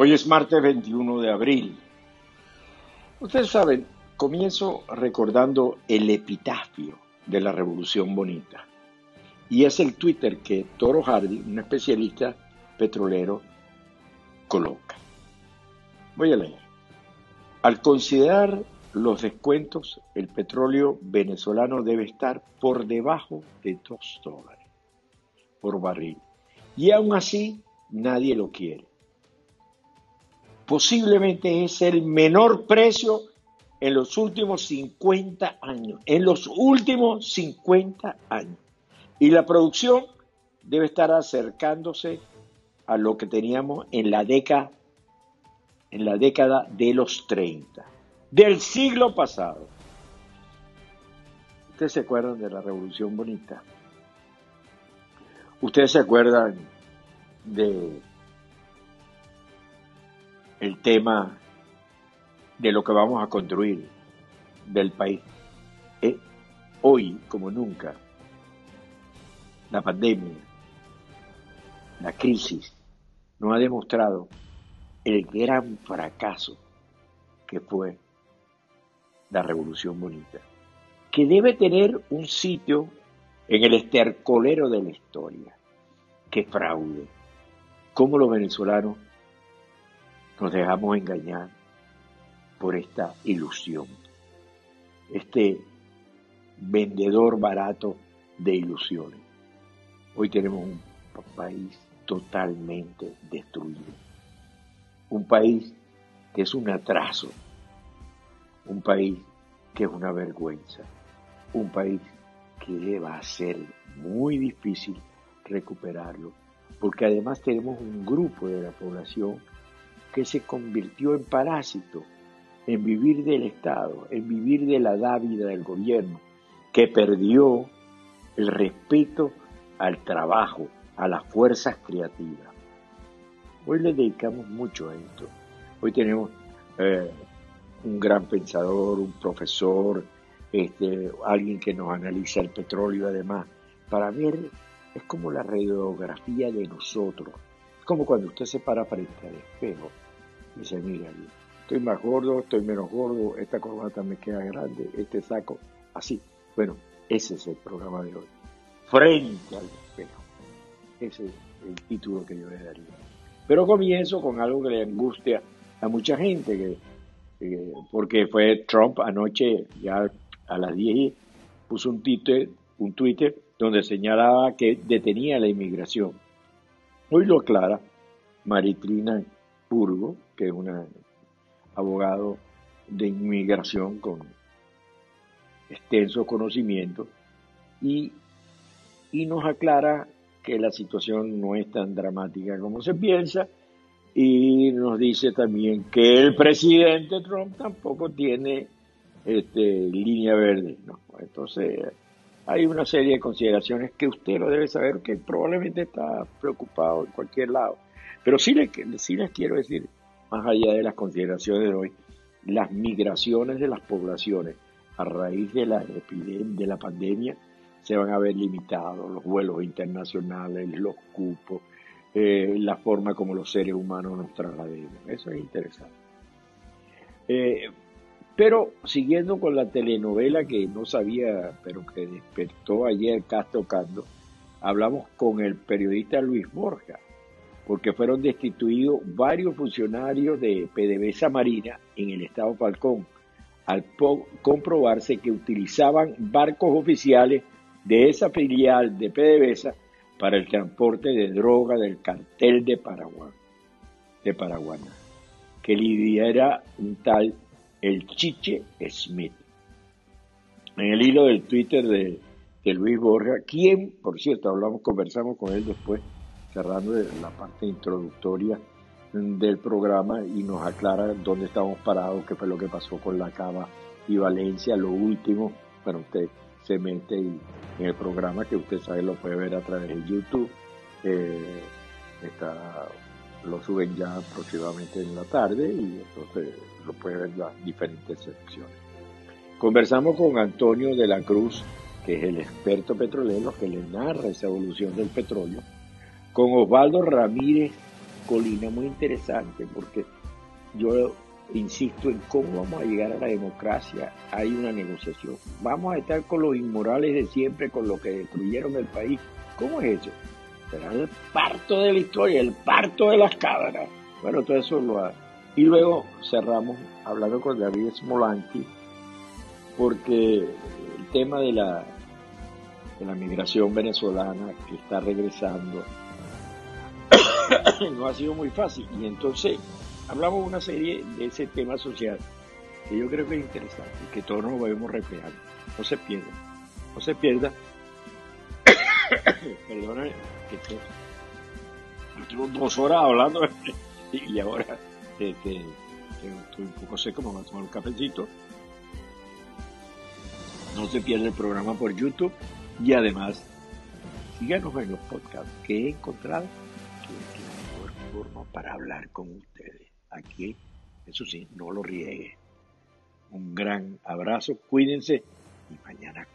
Hoy es martes 21 de abril. Ustedes saben, comienzo recordando el epitafio de la Revolución Bonita. Y es el Twitter que Toro Hardy, un especialista petrolero, coloca. Voy a leer. Al considerar los descuentos, el petróleo venezolano debe estar por debajo de 2 dólares por barril. Y aún así, nadie lo quiere posiblemente es el menor precio en los últimos 50 años, en los últimos 50 años. Y la producción debe estar acercándose a lo que teníamos en la década en la década de los 30 del siglo pasado. ¿Ustedes se acuerdan de la Revolución Bonita? ¿Ustedes se acuerdan de el tema de lo que vamos a construir del país. Eh, hoy, como nunca, la pandemia, la crisis, nos ha demostrado el gran fracaso que fue la Revolución Bonita, que debe tener un sitio en el estercolero de la historia. ¡Qué fraude! ¿Cómo los venezolanos nos dejamos engañar por esta ilusión, este vendedor barato de ilusiones. Hoy tenemos un país totalmente destruido, un país que es un atraso, un país que es una vergüenza, un país que va a ser muy difícil recuperarlo, porque además tenemos un grupo de la población que se convirtió en parásito, en vivir del Estado, en vivir de la dávida del gobierno, que perdió el respeto al trabajo, a las fuerzas creativas. Hoy le dedicamos mucho a esto. Hoy tenemos eh, un gran pensador, un profesor, este, alguien que nos analiza el petróleo además, para ver, es como la radiografía de nosotros, como cuando usted se para frente al espejo y dice, mira, estoy más gordo, estoy menos gordo, esta corbata me queda grande, este saco, así. Bueno, ese es el programa de hoy. Frente al espejo. Ese es el título que yo le daría. Pero comienzo con algo que le angustia a mucha gente, que, porque fue Trump anoche, ya a las 10, puso un Twitter, un Twitter donde señalaba que detenía la inmigración Hoy lo aclara Maritrina Purgo, que es una abogado de inmigración con extenso conocimiento, y, y nos aclara que la situación no es tan dramática como se piensa, y nos dice también que el presidente Trump tampoco tiene este, línea verde. ¿no? Entonces, hay una serie de consideraciones que usted lo debe saber, que probablemente está preocupado en cualquier lado. Pero sí, le, sí les quiero decir, más allá de las consideraciones de hoy, las migraciones de las poblaciones a raíz de la, de la pandemia se van a ver limitados, los vuelos internacionales, los cupos, eh, la forma como los seres humanos nos traslademos. Eso es interesante. Eh, pero siguiendo con la telenovela que no sabía, pero que despertó ayer Castro Cando, hablamos con el periodista Luis Borja, porque fueron destituidos varios funcionarios de PDVSA Marina en el estado Falcón, al comprobarse que utilizaban barcos oficiales de esa filial de PDVSA para el transporte de droga del cartel de Paraguay, de Paraguana, que lidera un tal el Chiche Smith. En el hilo del Twitter de, Luis Borja, quien, por cierto, hablamos, conversamos con él después, cerrando la parte introductoria del programa y nos aclara dónde estamos parados, qué fue lo que pasó con la Cava y Valencia, lo último. Bueno, usted se mete en el programa que usted sabe lo puede ver a través de YouTube. Eh, está lo suben ya aproximadamente en la tarde y entonces lo puede ver las diferentes secciones. Conversamos con Antonio de la Cruz, que es el experto petrolero que le narra esa evolución del petróleo, con Osvaldo Ramírez Colina muy interesante porque yo insisto en cómo vamos a llegar a la democracia. Hay una negociación. Vamos a estar con los inmorales de siempre, con los que destruyeron el país. ¿Cómo es eso? Será el parto de la historia, el parto de las cabras. Bueno, todo eso lo ha... Y luego cerramos hablando con David Smolanki, porque el tema de la, de la migración venezolana que está regresando no ha sido muy fácil. Y entonces hablamos una serie de ese tema social que yo creo que es interesante y que todos nos debemos reflejar. No se pierda, no se pierda. Perdona que te, tengo dos horas hablando y ahora estoy un poco seco, me voy a tomar un cafecito. No se pierda el programa por YouTube y además síganos en los podcasts que he encontrado que es la mejor forma para hablar con ustedes aquí, eso sí, no lo riegue. Un gran abrazo, cuídense y mañana